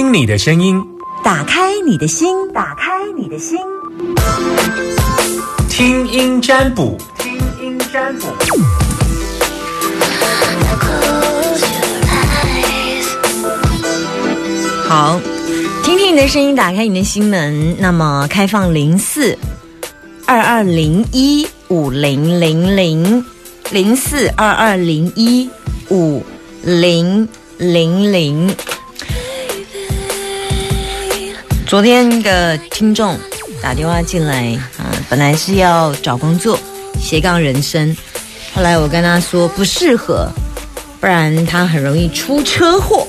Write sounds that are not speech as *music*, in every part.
听听你的声音，打开你的心，打开你的心，听音占卜，听音占卜。好，听听你的声音，打开你的心门。那么开放零四二二零一五零零零零四二二零一五零零零。昨天一个听众打电话进来，啊，本来是要找工作，斜杠人生，后来我跟他说不适合，不然他很容易出车祸。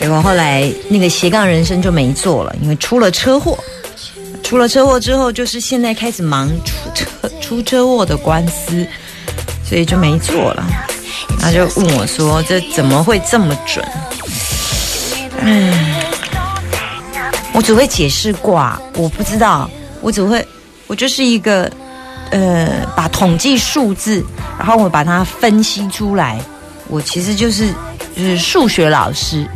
结果后来那个斜杠人生就没做了，因为出了车祸。出了车祸之后，就是现在开始忙出车出车祸的官司，所以就没做了。他就问我说：“这怎么会这么准？”嗯，我只会解释卦，我不知道，我只会，我就是一个呃，把统计数字，然后我把它分析出来。我其实就是就是数学老师。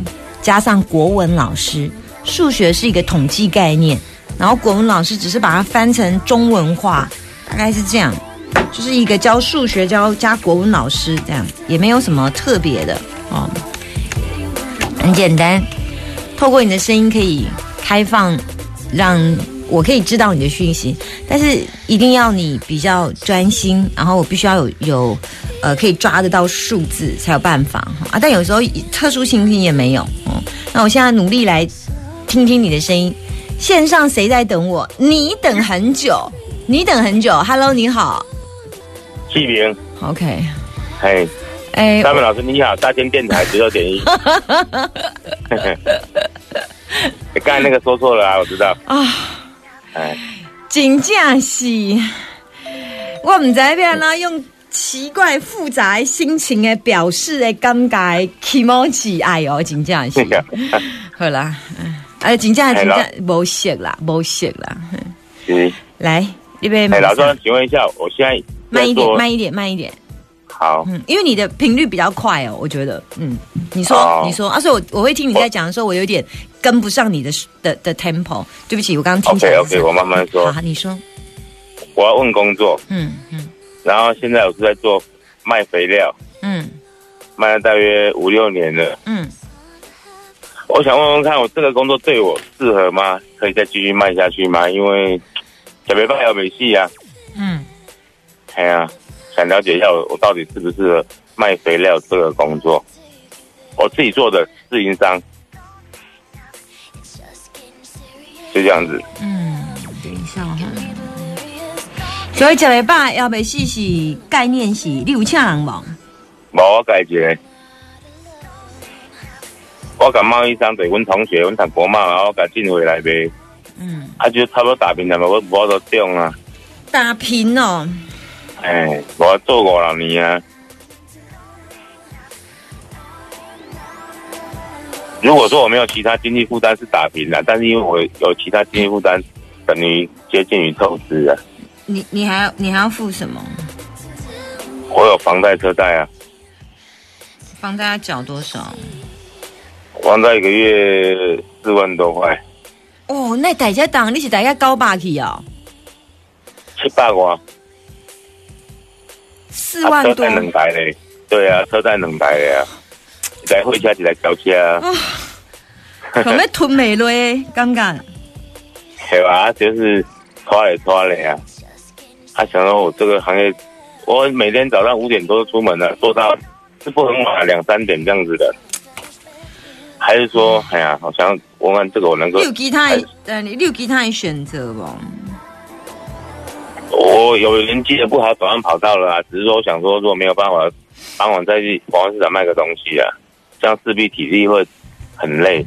加上国文老师，数学是一个统计概念，然后国文老师只是把它翻成中文化，大概是这样，就是一个教数学教加国文老师这样，也没有什么特别的哦，很简单。透过你的声音可以开放，让我可以知道你的讯息，但是一定要你比较专心，然后我必须要有有。呃，可以抓得到数字才有办法啊！但有时候特殊情形也没有哦。那我现在努力来听听你的声音。线上谁在等我？你等很久，你等很久。Hello，你好，季明。OK。嘿，哎，大明老师你好，大千电台 *laughs* 十六点一。*laughs* *laughs* *laughs* 刚才那个说错了啊，我知道。啊。哎，真正是，我唔知边呢用。奇怪复杂心情的表示的尴尬起毛起哎呦，真正是，*laughs* 好啦，哎，真正真正无色啦，无色啦。嗯，来，这边。哎，老庄，请问一下，我现在慢一点，慢一点，慢一点。好，嗯，因为你的频率比较快哦，我觉得，嗯，你说，你说，啊，所以我我会听你在讲的时候，我有点跟不上你的的的 tempo，对不起，我刚刚听起来。OK，OK，我慢慢说。好，你说。我要问工作。嗯嗯。然后现在我是在做卖肥料，嗯，卖了大约五六年了，嗯，我想问问看，我这个工作对我适合吗？可以再继续卖下去吗？因为小没办法没戏啊，嗯，哎呀，想了解一下我我到底适不适合卖肥料这个工作？我自己做的自营商，就这样子，嗯，等一下哈。所以食袂饱，要袂死是概念是，你有请人无？无我解决。我甲贸易商对阮同学，阮读国贸，然后甲进回来呗。嗯。啊，就差不多打平了嘛，我我都中啊。打平哦。哎，我做五六年啊。如果说我没有其他经济负担是打平的，但是因为我有其他经济负担，等于接近于透支啊。你你还要你还要付什么？我有房贷车贷啊。房贷要缴多少？房贷一个月四万多块。哦，那大家当你是大家高八去哦？七八万。四万多。车贷两台嘞，对啊，车贷两台的啊，一台货车一台轿车啊。可能吞没了诶，尴尬。系吧，就 *laughs* 是拖来拖来啊。他想到我这个行业，我每天早上五点多出门了，做到是不很晚，两三点这样子的。还是说，哎呀，好像我看这个我能够。有其他，呃，你有其他的选择不？我有人记得不好，早上跑到了啊。只是说，我想说，如果没有办法，傍晚再去广安市场卖个东西啊，这样势必体力会很累。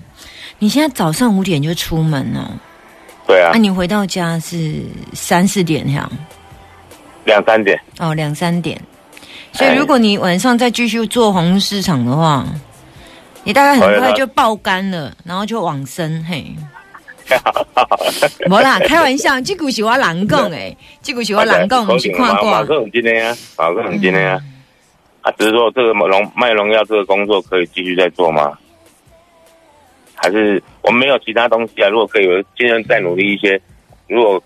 你现在早上五点就出门了？对啊。那你回到家是三四点这样？两三点哦，两三点，所以如果你晚上再继续做红市场的话，你大概很快就爆肝了，然后就往生嘿。*laughs* 没啦，开玩笑，这股是我人讲诶，这股是我人讲，*laughs* 不是看过。马克很今天啊，马克很今天啊，啊，只是说这个农卖农药这个工作可以继续再做吗？还是我们没有其他东西啊？如果可以，我尽量再努力一些。如果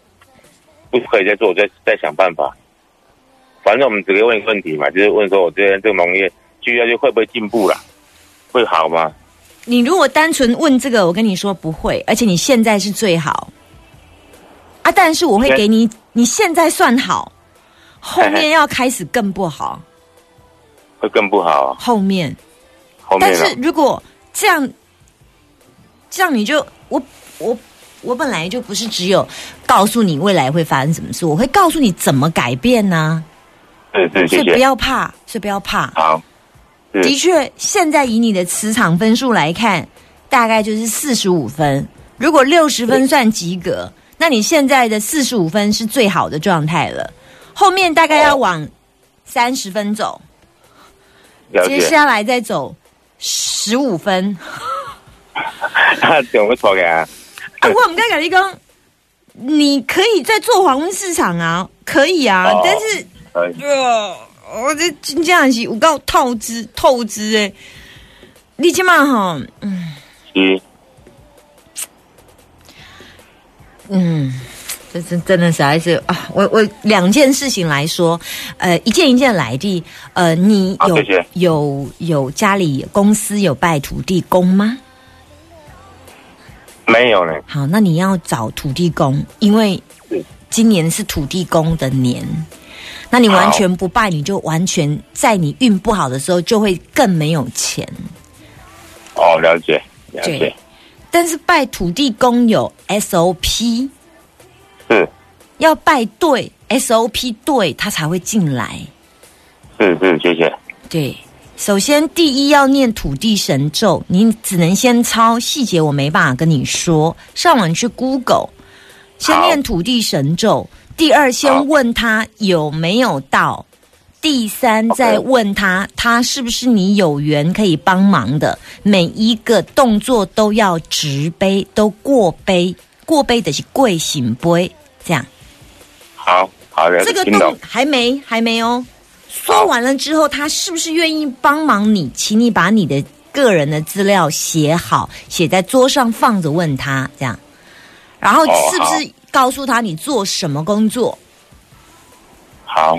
不可以再做，我再再想办法。反正我们只可以问一个问题嘛，就是问说我这边这个农业继续下去会不会进步了？会好吗？你如果单纯问这个，我跟你说不会，而且你现在是最好啊。但是我会给你，你现在算好，后面要开始更不好，会更不好。后面，后面。但是如果这样，这样你就我我我本来就不是只有告诉你未来会发生什么事，我会告诉你怎么改变呢？对对，所以不要怕，所以不要怕。好。的确，现在以你的磁场分数来看，大概就是四十五分。如果六十分算及格，那你现在的四十五分是最好的状态了。后面大概要往三十分走，接下来再走十五分。那怎么错啊？啊，我们刚讲你讲，你可以在做黄昏市场啊，可以啊，但是呃。我这真正是有够透支透支诶！你起码哈，嗯，嗯，嗯，这真真的是还是啊，我我两件事情来说，呃，一件一件来的，呃，你有有有家里公司有拜土地公吗？没有呢。好，那你要找土地公，因为今年是土地公的年。那你完全不拜，你就完全在你运不好的时候就会更没有钱。哦，了解，了解。但是拜土地公有 SOP，是，要拜对 SOP 对，他才会进来。是是，谢谢。对，首先第一要念土地神咒，你只能先抄细节，我没办法跟你说。上网去 Google，先念土地神咒。第二，先问他有没有到；第三，再问他他是不是你有缘可以帮忙的。每一个动作都要直杯，都过杯，过杯的是跪醒杯，这样。好，好的，这个动还没还没哦。说完了之后，他是不是愿意帮忙你？请你把你的个人的资料写好，写在桌上放着，问他这样。然后是不是？告诉他你做什么工作，好。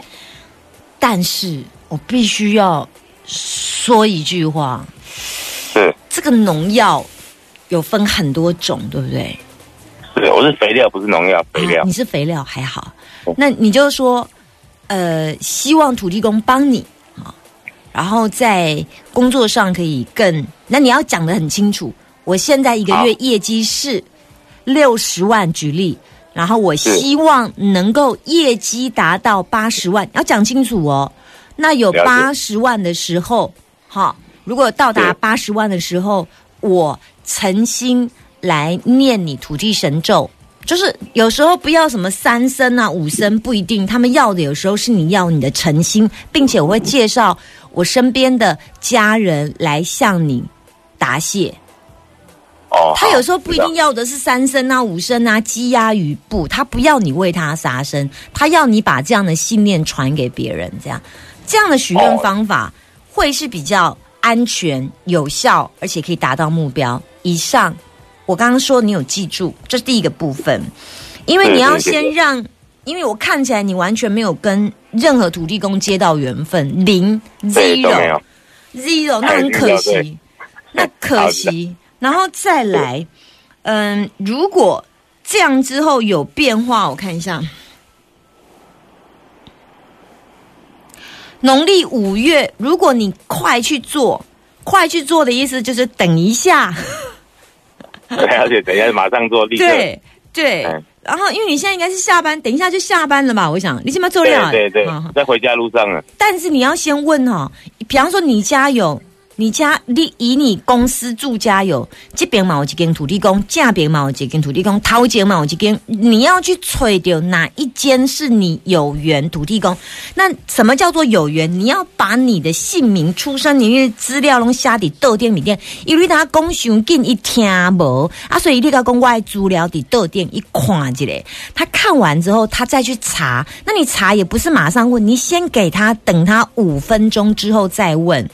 但是我必须要说一句话，是这个农药有分很多种，对不对？是，我是肥料，不是农药。肥料，你是肥料还好。那你就说，呃，希望土地公帮你啊，然后在工作上可以更。那你要讲的很清楚，我现在一个月业绩是六十万，举例。然后我希望能够业绩达到八十万，要讲清楚哦。那有八十万的时候，哈，如果到达八十万的时候，我诚心来念你土地神咒，就是有时候不要什么三声啊、五声，不一定。他们要的有时候是你要你的诚心，并且我会介绍我身边的家人来向你答谢。他有时候不一定要的是三声啊、五声啊、鸡鸭鱼不，他不要你为他杀生，他要你把这样的信念传给别人，这样这样的许愿方法会是比较安全、有效，而且可以达到目标。以上我刚刚说你有记住，这是第一个部分，因为你要先让，因为我看起来你完全没有跟任何土地公接到缘分，零 zero zero，那很可惜，那可惜。然后再来，嗯，如果这样之后有变化，我看一下，农历五月，如果你快去做，快去做的意思就是等一下，*laughs* 而且等一下马上做，对对。然后因为你现在应该是下班，等一下就下班了吧？我想你起码做料，对对，在回家路上了。但是你要先问哈，比方说你家有。你家你以你公司住家有这边嘛有一间土地公，这边嘛有一间土地公，头前嘛有一间，你要去揣掉哪一间是你有缘土地公？那什么叫做有缘？你要把你的姓名、出生年月资料拢写伫豆店里面，因为他讲上紧一听无啊，所以你甲讲我资料伫豆店一看一下，他看完之后他再去查，那你查也不是马上问，你先给他等他五分钟之后再问。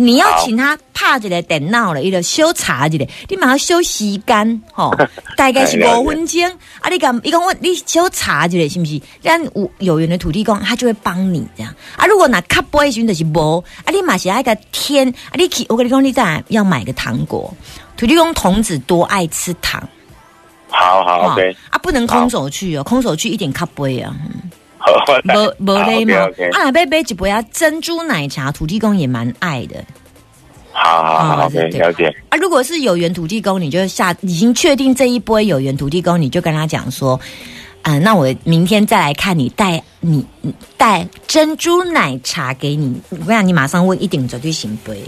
你要请他拍一个电脑了，一个修查一个，你马上修时间，吼，*laughs* 大概是五分钟。啊，你讲，你讲我，你修查一个是不是？让有有缘的土地公，他就会帮你这样。啊，如果拿卡不会选的是无，啊，你马是那个天，啊，你去，我跟你讲，你再要买个糖果。土地公童子多爱吃糖。好好，OK。啊，不能空手去哦，空手去一点卡不会啊。无无嘞嘛，啊，杯杯一杯啊珍珠奶茶，土地公也蛮爱的。好好好，了解。啊，如果是有缘土地公，你就下已经确定这一波有缘土地公，你就跟他讲说，嗯，那我明天再来看你带你带珍珠奶茶给你，我讲你马上问一顶绝对行杯。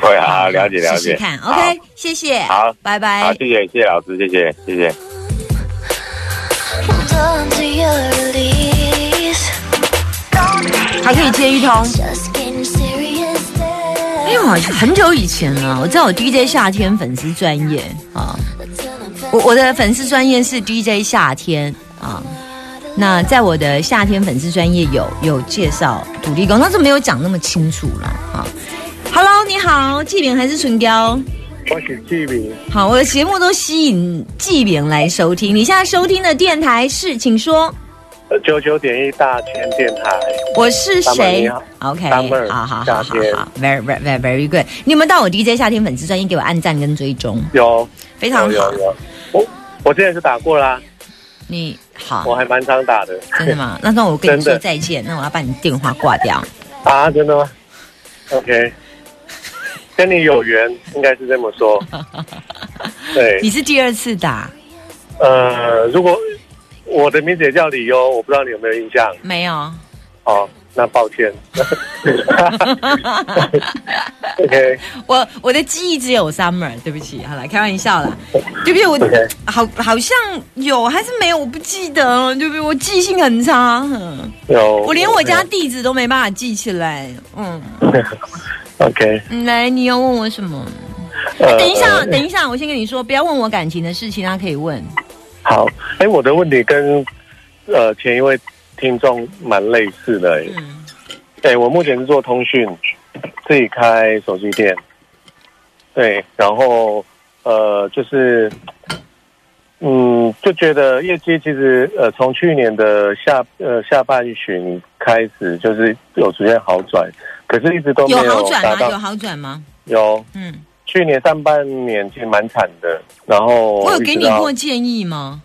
会好，了解了解。看，OK，谢谢。好，拜拜。好，谢谢谢谢老师，谢谢谢谢。还可以接一通。哎呀，很久以前了，我知道我 DJ 夏天粉丝专业啊，我我的粉丝专业是 DJ 夏天啊。那在我的夏天粉丝专业有有介绍土地公，但是没有讲那么清楚了啊。Hello，你好，纪饼还是唇雕？我是纪饼。好，我的节目都吸引纪饼来收听。你现在收听的电台是，请说。九九点一大千电台。我是谁？OK，好好好好好，Very very very good。你有没有到我 DJ 夏天粉丝专业给我按赞跟追踪？有，非常好。有有。我我之前是打过啦。你好。我还蛮常打的。真的吗？*laughs* 那那我跟你说再见。那我要把你电话挂掉。啊，真的吗？OK。跟你有缘，应该是这么说。*laughs* 对，你是第二次打。呃，如果我的名字也叫李优，我不知道你有没有印象？没有。哦，那抱歉。*laughs* *laughs* OK，我我的记忆只有 Summer，对不起，好了，开玩笑啦。对不起，我好好像有还是没有，我不记得，对不对？我记性很差。有，我连我家地址都没办法记起来。嗯。*laughs* OK，来，你要问我什么？等一下，等一下，我先跟你说，不要问我感情的事情，他可以问。好，哎，我的问题跟呃前一位听众蛮类似的。嗯，哎，我目前是做通讯，自己开手机店。对，然后呃，就是嗯，就觉得业绩其实呃，从去年的下呃下半旬开始，就是有逐渐好转。可是一直都没有好转吗？有好转吗？有，嗯，去年上半年其实蛮惨的。然后我有给你过建议吗？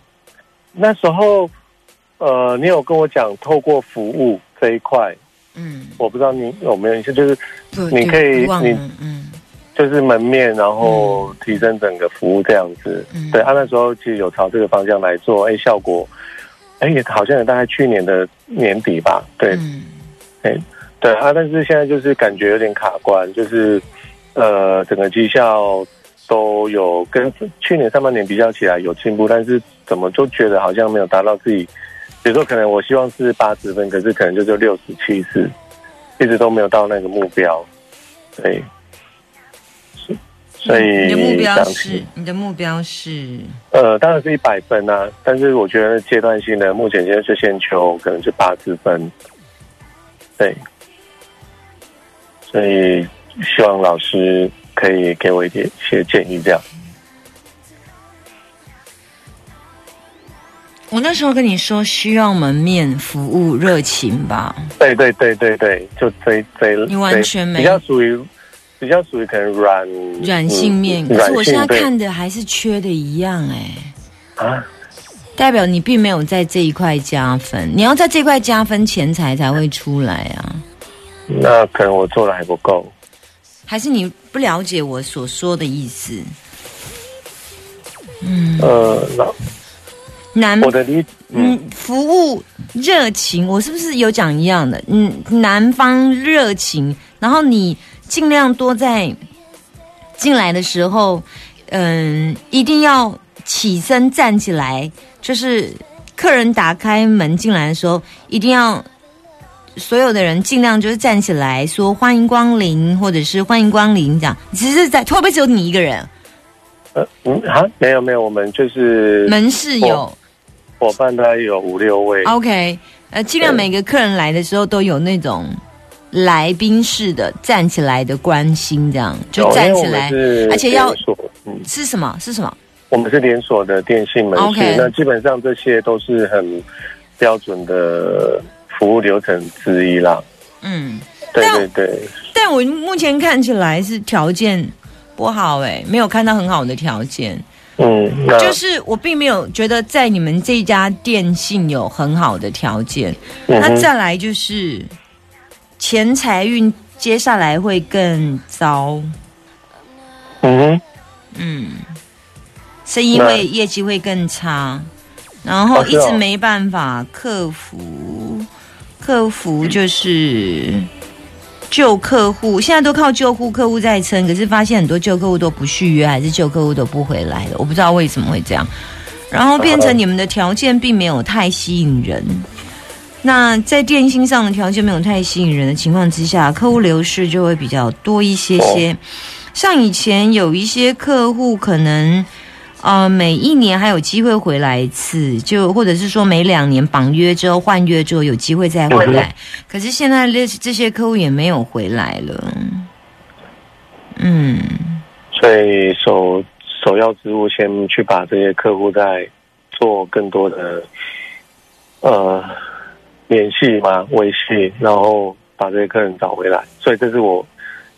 那时候，呃，你有跟我讲透过服务这一块，嗯，我不知道你有没有就是你可以你嗯，就是门面，然后提升整个服务这样子。对，他那时候其实有朝这个方向来做，哎，效果，哎，也好像也大概去年的年底吧，对，哎。对啊，但是现在就是感觉有点卡关，就是呃，整个绩效都有跟去年上半年比较起来有进步，但是怎么就觉得好像没有达到自己，比如说可能我希望是八十分，可是可能就就六十七十，一直都没有到那个目标，对，所以你的目标是你的目标是呃，当然是一百分啊，但是我觉得阶段性的目前现在是先求可能是八十分，对。所以希望老师可以给我一点些建议，这样。我那时候跟你说，需要门面服务热情吧？对对对对对，就这这，你完全没比较属于比较属于可能软软性面，可是我现在看的还是缺的一样哎啊，代表你并没有在这一块加分，你要在这块加分，钱财才会出来啊。那可能我做的还不够，还是你不了解我所说的意思？嗯，呃，男，我的理，嗯，服务热情，我是不是有讲一样的？嗯，男方热情，然后你尽量多在进来的时候，嗯，一定要起身站起来，就是客人打开门进来的时候，一定要。所有的人尽量就是站起来说欢迎光临，或者是欢迎光临这样。只是在会不会只有你一个人？呃嗯啊没有没有，我们就是门市有伙伴，大概有五六位。OK，呃，尽量每个客人来的时候都有那种来宾式的站起来的关心，这样就站起来，而且要是什么是什么？我们是连锁的电信门市，那基本上这些都是很标准的服务流程之一啦。嗯，对对对。但我目前看起来是条件不好哎，没有看到很好的条件。嗯，就是我并没有觉得在你们这家电信有很好的条件。那再来就是钱财运接下来会更糟。嗯嗯，是因为业绩会更差，然后一直没办法克服，克服就是。旧客户现在都靠旧户客户在撑，可是发现很多旧客户都不续约，还是旧客户都不回来了。我不知道为什么会这样，然后变成你们的条件并没有太吸引人。那在电信上的条件没有太吸引人的情况之下，客户流失就会比较多一些些。像以前有一些客户可能。呃，每一年还有机会回来一次，就或者是说每两年绑约之后换约之后有机会再回来。可是现在这这些客户也没有回来了。嗯，所以首首要之务先去把这些客户再做更多的呃联系嘛维系，然后把这些客人找回来。所以这是我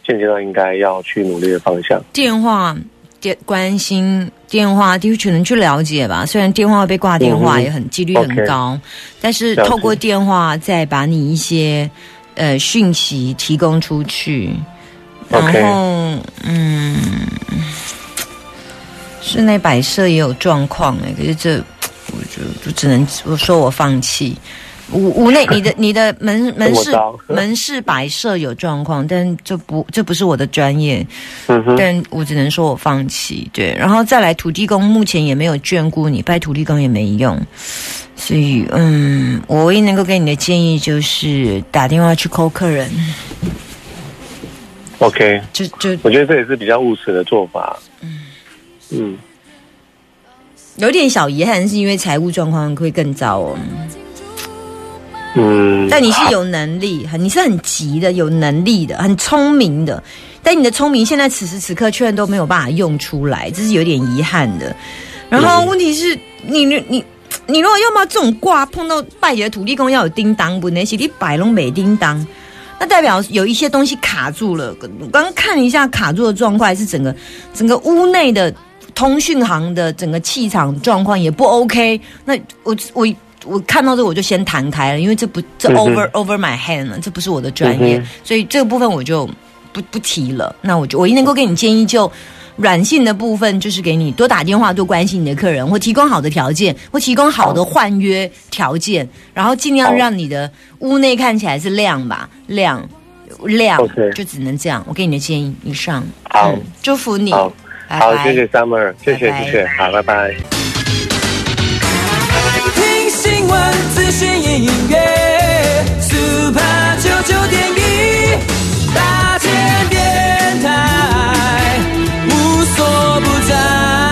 现阶段应该要去努力的方向。电话。电关心电话，的确能去了解吧。虽然电话被挂电话也很几率很高，但是透过电话再把你一些呃讯息提供出去，然后嗯，室内摆设也有状况哎，可是这我就就只能我说我放弃。屋屋内，你的你的门 *laughs* 门市门市摆设有状况，但这不这不是我的专业，但我只能说我放弃。对，然后再来土地公，目前也没有眷顾你，拜土地公也没用，所以嗯，我唯一能够给你的建议就是打电话去扣客人。OK，*laughs* 就就我觉得这也是比较务实的做法。嗯嗯，有点小遗憾，是因为财务状况会更糟哦。嗯，但你是有能力，很你是很急的，有能力的，很聪明的，但你的聪明现在此时此刻却都没有办法用出来，这是有点遗憾的。然后问题是，你你你你如果要么这种卦碰到拜的土地公要有叮当不？那些你摆龙没叮当，那代表有一些东西卡住了。我刚刚看一下卡住的状况，是整个整个屋内的通讯行的整个气场状况也不 OK。那我我。我看到这我就先弹开了，因为这不这 over over my hand 了，这不是我的专业，所以这个部分我就不不提了。那我就唯一能够给你建议，就软性的部分，就是给你多打电话，多关心你的客人，或提供好的条件，或提供好的换约条件，然后尽量让你的屋内看起来是亮吧，亮亮，就只能这样。我给你的建议，以上。好，祝福你，好，谢谢 Summer，谢谢谢谢，好，拜拜。问资讯音乐，super 九九点一大千电台，无所不在。